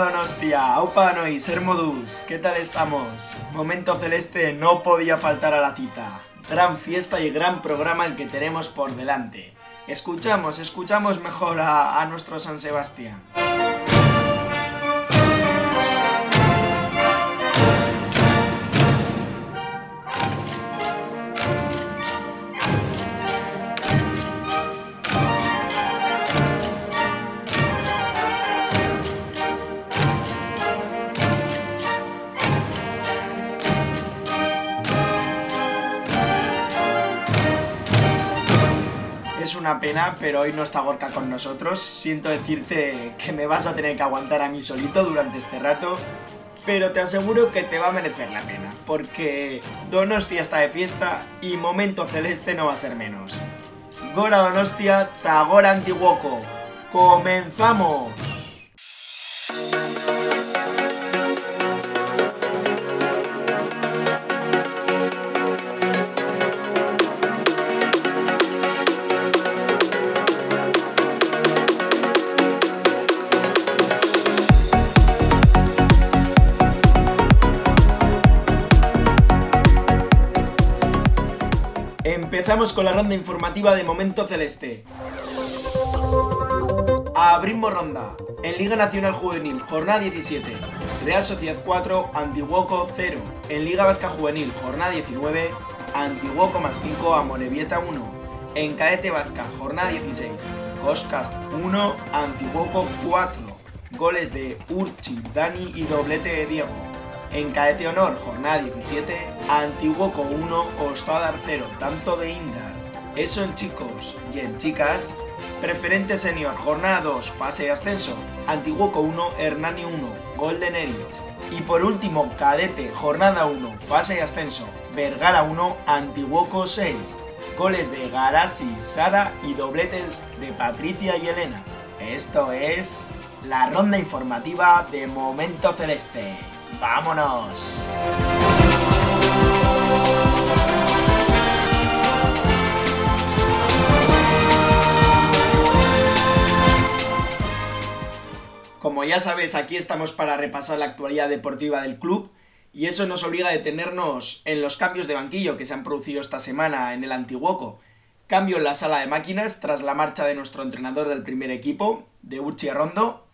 Donostia, Aupa Nois, Hermodus, ¿qué tal estamos? Momento celeste no podía faltar a la cita. Gran fiesta y gran programa el que tenemos por delante. Escuchamos, escuchamos mejor a, a nuestro San Sebastián. Es una pena, pero hoy no está Gorka con nosotros. Siento decirte que me vas a tener que aguantar a mí solito durante este rato, pero te aseguro que te va a merecer la pena, porque Donostia está de fiesta y Momento Celeste no va a ser menos. Gora Donostia, Tagora Antiguoco. ¡Comenzamos! Empezamos con la ronda informativa de Momento Celeste. Abrimos ronda. En Liga Nacional Juvenil, jornada 17. Real Sociedad 4, Antiguoco 0. En Liga Vasca Juvenil, jornada 19. Antiguoco más 5, Amorebieta 1. En Caete Vasca, jornada 16. Coscast 1, Antiguoco 4. Goles de Urchi, Dani y doblete de Diego. En Caete Honor, jornada 17, Antiguoco 1, Ostadar 0, tanto de Indar. Eso en chicos y en chicas, Preferente Senior, jornada 2, fase de ascenso, Antiguoco 1, Hernani 1, Golden Erich. Y por último, Cadete, jornada 1, fase de ascenso, Vergara 1, Antiguoco 6. Goles de Garasi, Sara y dobletes de Patricia y Elena. Esto es la ronda informativa de Momento Celeste. ¡Vámonos! Como ya sabes, aquí estamos para repasar la actualidad deportiva del club y eso nos obliga a detenernos en los cambios de banquillo que se han producido esta semana en el Antiguoco. Cambio en la sala de máquinas tras la marcha de nuestro entrenador del primer equipo, de Uchi Rondo,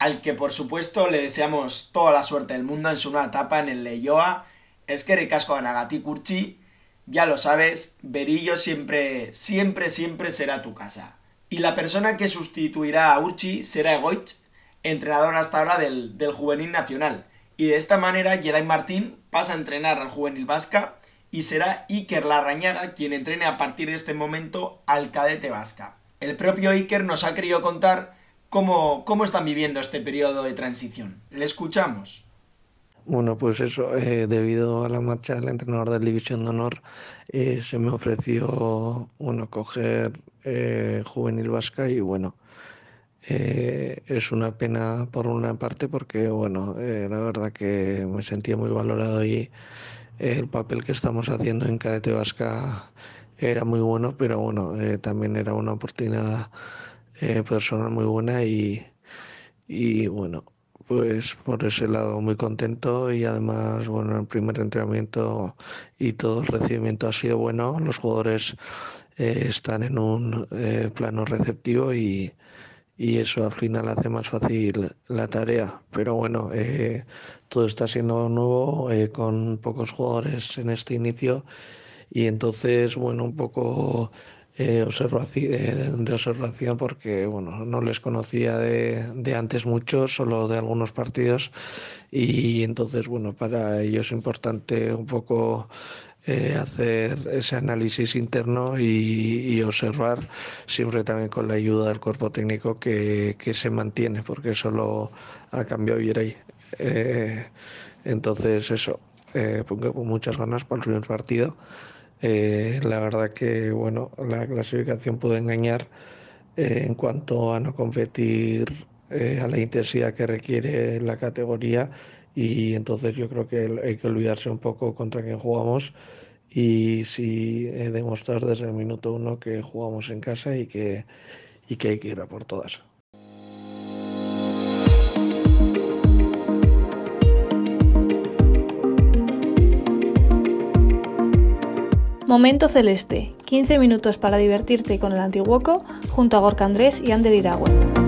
al que por supuesto le deseamos toda la suerte del mundo en su nueva etapa en el Leioa. Es que ricasco a Nagati Kurchi, ya lo sabes, Berillo siempre, siempre, siempre será tu casa. Y la persona que sustituirá a Urchi será Egoich, entrenador hasta ahora del, del Juvenil Nacional. Y de esta manera Geray Martín pasa a entrenar al Juvenil Vasca y será Iker Larrañaga quien entrene a partir de este momento al cadete Vasca. El propio Iker nos ha querido contar cómo, cómo están viviendo este periodo de transición. Le escuchamos. Bueno, pues eso, eh, debido a la marcha del entrenador de División de Honor, eh, se me ofreció, bueno, coger eh, Juvenil Vasca y bueno, eh, es una pena por una parte porque, bueno, eh, la verdad que me sentía muy valorado y el papel que estamos haciendo en Cadete Vasca era muy bueno, pero bueno, eh, también era una oportunidad eh, personal muy buena y, y bueno, pues por ese lado muy contento y además, bueno, el primer entrenamiento y todo el recibimiento ha sido bueno, los jugadores eh, están en un eh, plano receptivo y y eso al final hace más fácil la tarea. Pero bueno, eh, todo está siendo nuevo, eh, con pocos jugadores en este inicio y entonces, bueno, un poco eh, observación, de observación porque, bueno, no les conocía de, de antes mucho, solo de algunos partidos y entonces, bueno, para ellos es importante un poco eh, hacer ese análisis interno y, observar siempre también con la ayuda del cuerpo técnico que, se mantiene, porque eso lo ha cambiado Yeray. Eh, entonces eso, eh, con muchas ganas para el primer partido. Eh, la verdad que bueno, la clasificación puede engañar eh, en cuanto a no competir a la intensidad que requiere la categoría y entonces yo creo que hay que olvidarse un poco contra quién jugamos y sí eh, demostrar desde el minuto uno que jugamos en casa y que, y que hay que ir a por todas. Momento Celeste, 15 minutos para divertirte con el Antiguoco junto a Gorka Andrés y Ander Iragüe.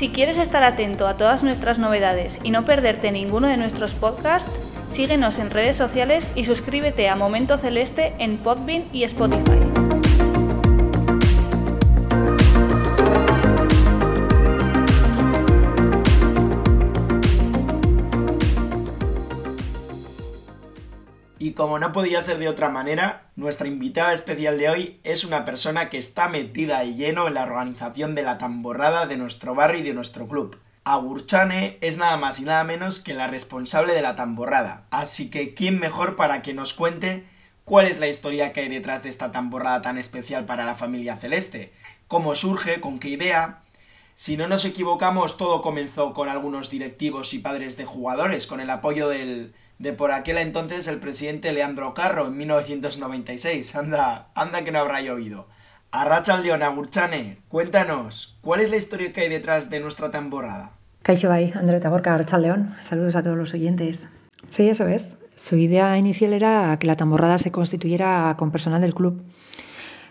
Si quieres estar atento a todas nuestras novedades y no perderte ninguno de nuestros podcasts, síguenos en redes sociales y suscríbete a Momento Celeste en Podbean y Spotify. Y como no podía ser de otra manera, nuestra invitada especial de hoy es una persona que está metida y lleno en la organización de la tamborrada de nuestro barrio y de nuestro club. Agurchane es nada más y nada menos que la responsable de la tamborrada, así que ¿quién mejor para que nos cuente cuál es la historia que hay detrás de esta tamborrada tan especial para la familia celeste? ¿Cómo surge? ¿Con qué idea? Si no nos equivocamos, todo comenzó con algunos directivos y padres de jugadores, con el apoyo del, de por aquel entonces el presidente Leandro Carro en 1996. Anda, anda que no habrá llovido. Arracha León Agurchane, cuéntanos, ¿cuál es la historia que hay detrás de nuestra tamborrada? Caixo André Taborca, Arracha León. Saludos a todos los oyentes. Sí, eso es. Su idea inicial era que la tamborrada se constituyera con personal del club,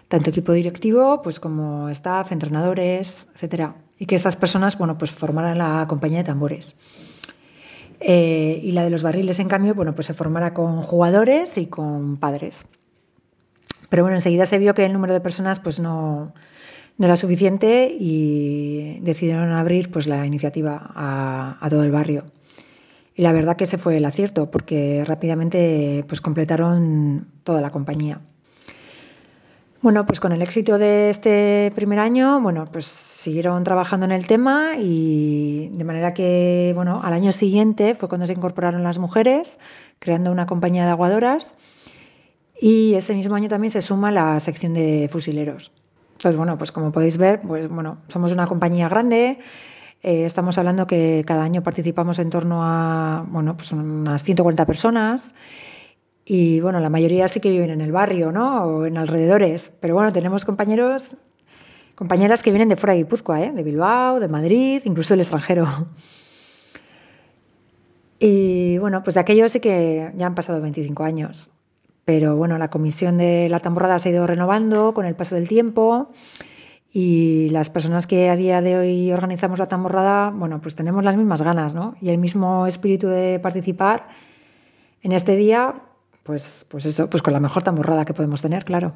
tanto equipo directivo pues como staff, entrenadores, etcétera, y que estas personas, bueno, pues formaran la compañía de tambores. Eh, y la de los barriles, en cambio, bueno, pues se formará con jugadores y con padres. Pero bueno, enseguida se vio que el número de personas pues no, no era suficiente y decidieron abrir pues la iniciativa a, todo el barrio. Y la verdad que ese fue el acierto, porque rápidamente pues completaron toda la compañía. Bueno, pues con el éxito de este primer año, bueno, pues siguieron trabajando en el tema y de manera que, bueno, al año siguiente fue cuando se incorporaron las mujeres, creando una compañía de aguadoras. Y ese mismo año también se suma la sección de fusileros. Entonces, bueno, pues como podéis ver, pues bueno, somos una compañía grande, eh, estamos hablando que cada año participamos en torno a, bueno, pues unas 140 personas y bueno, la mayoría sí que viven en el barrio, ¿no? O en alrededores. Pero bueno, tenemos compañeros, compañeras que vienen de fuera de Guipúzcoa, ¿eh? De Bilbao, de Madrid, incluso del extranjero. Y bueno, pues de aquello sí que ya han pasado 25 años. Pero bueno, la comisión de la tamborrada se ha ido renovando con el paso del tiempo. Y las personas que a día de hoy organizamos la tamborrada, bueno, pues tenemos las mismas ganas, ¿no? Y el mismo espíritu de participar en este día pues, pues eso, pues con la mejor tamborrada que podemos tener, claro.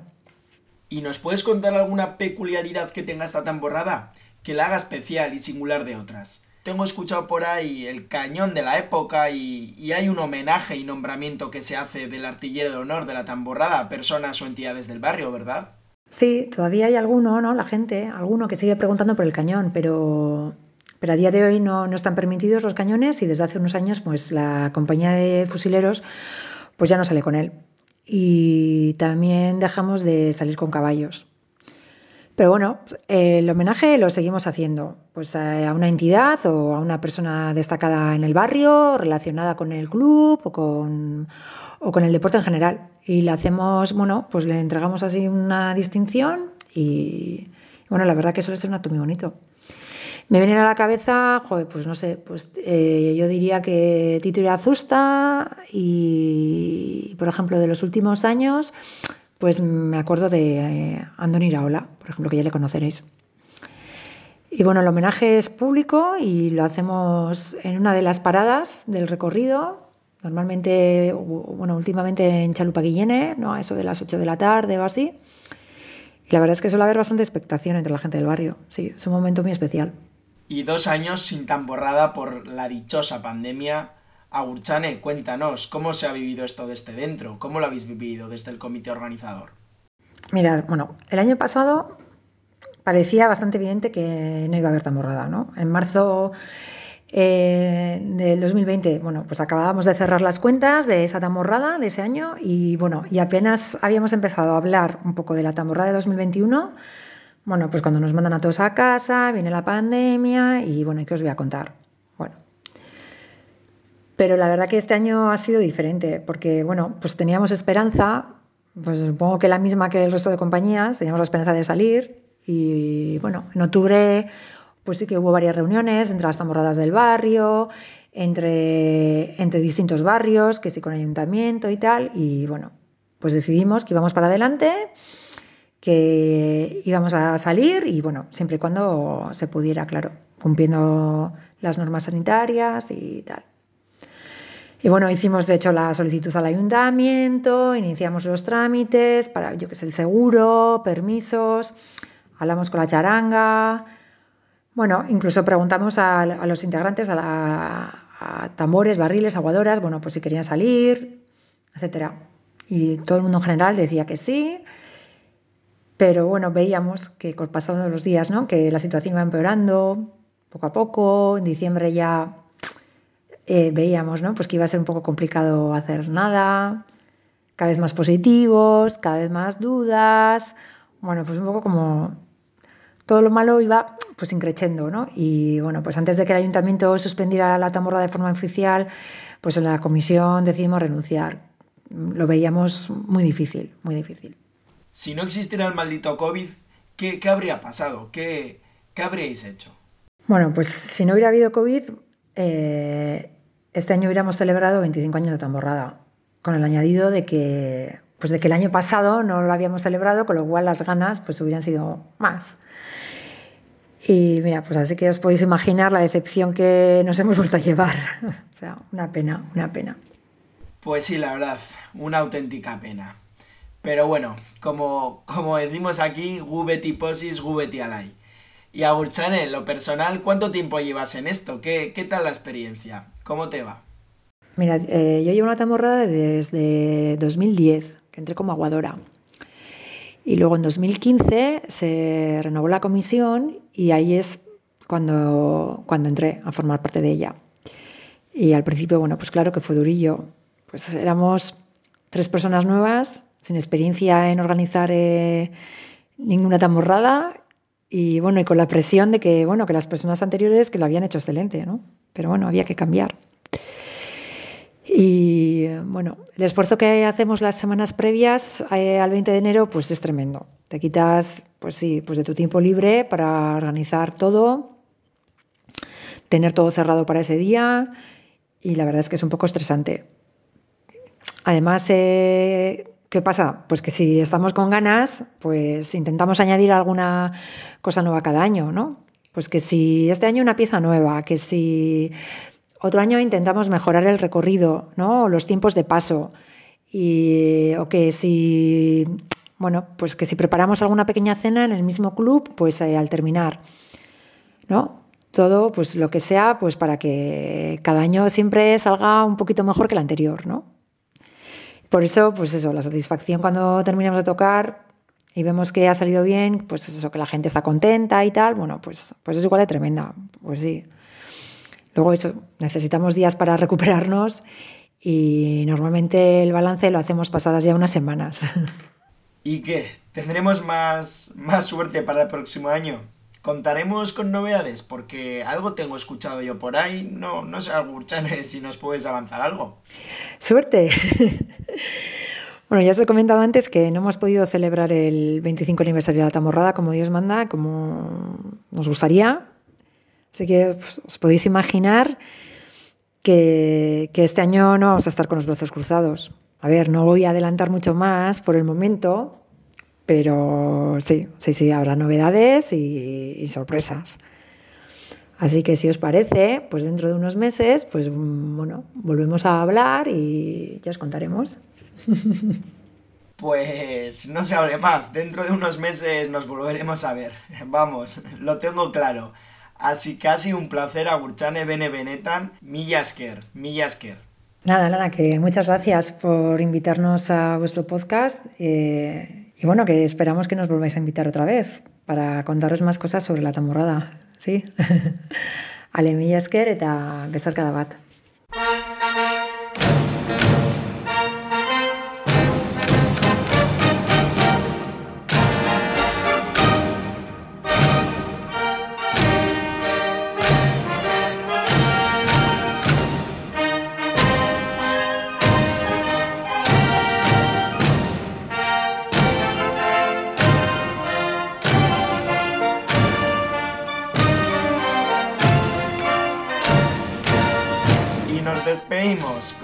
¿Y nos puedes contar alguna peculiaridad que tenga esta tamborrada que la haga especial y singular de otras? Tengo escuchado por ahí el cañón de la época y, y, hay un homenaje y nombramiento que se hace del artillero de honor de la tamborrada a personas o entidades del barrio, ¿verdad? Sí, todavía hay alguno, ¿no? La gente, alguno que sigue preguntando por el cañón, pero, pero a día de hoy no, no están permitidos los cañones y desde hace unos años pues la compañía de fusileros pues ya no sale con él. Y también dejamos de salir con caballos. Pero bueno, el homenaje lo seguimos haciendo, pues a una entidad o a una persona destacada en el barrio, relacionada con el club o con, o con el deporte en general. Y le hacemos, bueno, pues le entregamos así una distinción y bueno, la verdad que suele ser un acto muy bonito. Me viene a la cabeza, joder, pues no sé, pues eh, yo diría que Tito y Azusta y, por ejemplo, de los últimos años, pues me acuerdo de eh, Andoni Iraola, por ejemplo, que ya le conoceréis. Y bueno, el homenaje es público y lo hacemos en una de las paradas del recorrido, normalmente, bueno, últimamente en Chalupaguillene, ¿no? A eso de las 8 de la tarde o así. Y la verdad es que suele haber bastante expectación entre la gente del barrio. Sí, es un momento muy especial y dos años sin tamborrada por la dichosa pandemia. Agurchane, cuéntanos, ¿cómo se ha vivido esto desde dentro? ¿Cómo lo habéis vivido desde el comité organizador? Mira, bueno, el año pasado parecía bastante evidente que no iba a haber tamborrada, ¿no? En marzo eh, del 2020, bueno, pues acabábamos de cerrar las cuentas de esa tamborrada de ese año y bueno, y apenas habíamos empezado a hablar un poco de la tamborrada de 2021 bueno, pues cuando nos mandan a todos a casa, viene la pandemia y bueno, ¿qué os voy a contar? Bueno. Pero la verdad que este año ha sido diferente porque, bueno, pues teníamos esperanza, pues supongo que la misma que el resto de compañías, teníamos la esperanza de salir y, bueno, en octubre pues sí que hubo varias reuniones entre las tamborradas del barrio, entre, entre distintos barrios, que sí con ayuntamiento y tal, y bueno, pues decidimos que íbamos para adelante, que íbamos a salir y bueno, siempre y cuando se pudiera, claro, cumpliendo las normas sanitarias y tal. Y bueno, hicimos de hecho la solicitud al ayuntamiento, iniciamos los trámites para, yo que sé, el seguro, permisos, hablamos con la charanga, bueno, incluso preguntamos a, los integrantes, a, tambores, barriles, aguadoras, bueno, pues si querían salir, etcétera. Y todo el mundo en general decía que sí, pero bueno, veíamos que pasando los días, ¿no? Que la situación iba empeorando poco a poco, en diciembre ya eh, veíamos ¿no? pues que iba a ser un poco complicado hacer nada, cada vez más positivos, cada vez más dudas, bueno, pues un poco como todo lo malo iba pues increciendo, ¿no? Y bueno, pues antes de que el ayuntamiento suspendiera la tamborra de forma oficial, pues en la comisión decidimos renunciar. Lo veíamos muy difícil, muy difícil. Si no existiera el maldito COVID, ¿qué, qué habría pasado? ¿Qué, ¿Qué habríais hecho? Bueno, pues si no hubiera habido COVID, eh, este año hubiéramos celebrado 25 años de tamborrada, con el añadido de que, pues de que el año pasado no lo habíamos celebrado, con lo cual las ganas pues hubieran sido más. Y mira, pues así que os podéis imaginar la decepción que nos hemos vuelto a llevar. o sea, una pena, una pena. Pues sí, la verdad, una auténtica pena. Pero bueno, como, como decimos aquí, gubeti posis, gubeti. Y a en lo personal, ¿cuánto tiempo llevas en esto? ¿Qué, qué tal la experiencia? ¿Cómo te va? Mira, eh, yo llevo una tamborrada desde 2010, que entré como aguadora. Y luego en 2015 se renovó la comisión y ahí es cuando, cuando entré a formar parte de ella. Y al principio, bueno, pues claro que fue durillo. Pues éramos tres personas nuevas, sin experiencia en organizar eh, ninguna tamborrada y bueno, y con la presión de que, bueno, que las personas anteriores que lo habían hecho excelente, ¿no? Pero bueno, había que cambiar. Y bueno, el esfuerzo que hacemos las semanas previas eh, al 20 de enero, pues es tremendo. Te quitas, pues sí, pues de tu tiempo libre para organizar todo, tener todo cerrado para ese día y la verdad es que es un poco estresante. Además, eh, ¿Qué pasa? Pues que si estamos con ganas, pues intentamos añadir alguna cosa nueva cada año, ¿no? Pues que si este año una pieza nueva, que si otro año intentamos mejorar el recorrido, ¿no? O los tiempos de paso. Y, o que si, bueno, pues que si preparamos alguna pequeña cena en el mismo club, pues eh, al terminar, ¿no? Todo, pues lo que sea, pues para que cada año siempre salga un poquito mejor que el anterior, ¿no? Por eso, pues eso, la satisfacción cuando terminamos de tocar y vemos que ha salido bien, pues eso, que la gente está contenta y tal, bueno, pues, pues es igual de tremenda, pues sí. Luego eso, necesitamos días para recuperarnos y normalmente el balance lo hacemos pasadas ya unas semanas. ¿Y qué? ¿Tendremos más, más suerte para el próximo año? Contaremos con novedades porque algo tengo escuchado yo por ahí. No, no sé, Burchane, si nos puedes avanzar algo. Suerte. bueno, ya os he comentado antes que no hemos podido celebrar el 25 aniversario de la Tamorrada como Dios manda, como nos gustaría. Así que pues, os podéis imaginar que, que este año no vamos a estar con los brazos cruzados. A ver, no voy a adelantar mucho más por el momento, pero sí, sí, sí, habrá novedades y, sorpresas. Así que si os parece, pues dentro de unos meses, pues mm, bueno, volvemos a hablar y ya os contaremos. Pues no se hable más, dentro de unos meses nos volveremos a ver. Vamos, lo tengo claro. Así que ha sido un placer a Burchane Bene Benetan, Millasker, Millasker. Nada, nada, que muchas gracias por invitarnos a vuestro podcast. Eh, y bueno, que esperamos que nos volváis a invitar otra vez para contaros más cosas sobre la tamborrada. Sí? Ale mila eta besarkada bat.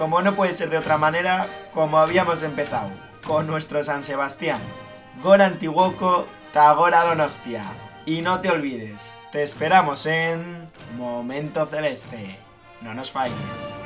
Como no puede ser de otra manera, como habíamos empezado, con nuestro San Sebastián. Gora Antiguoco, Tagora Donostia. Y no te olvides, te esperamos en Momento Celeste. No nos falles.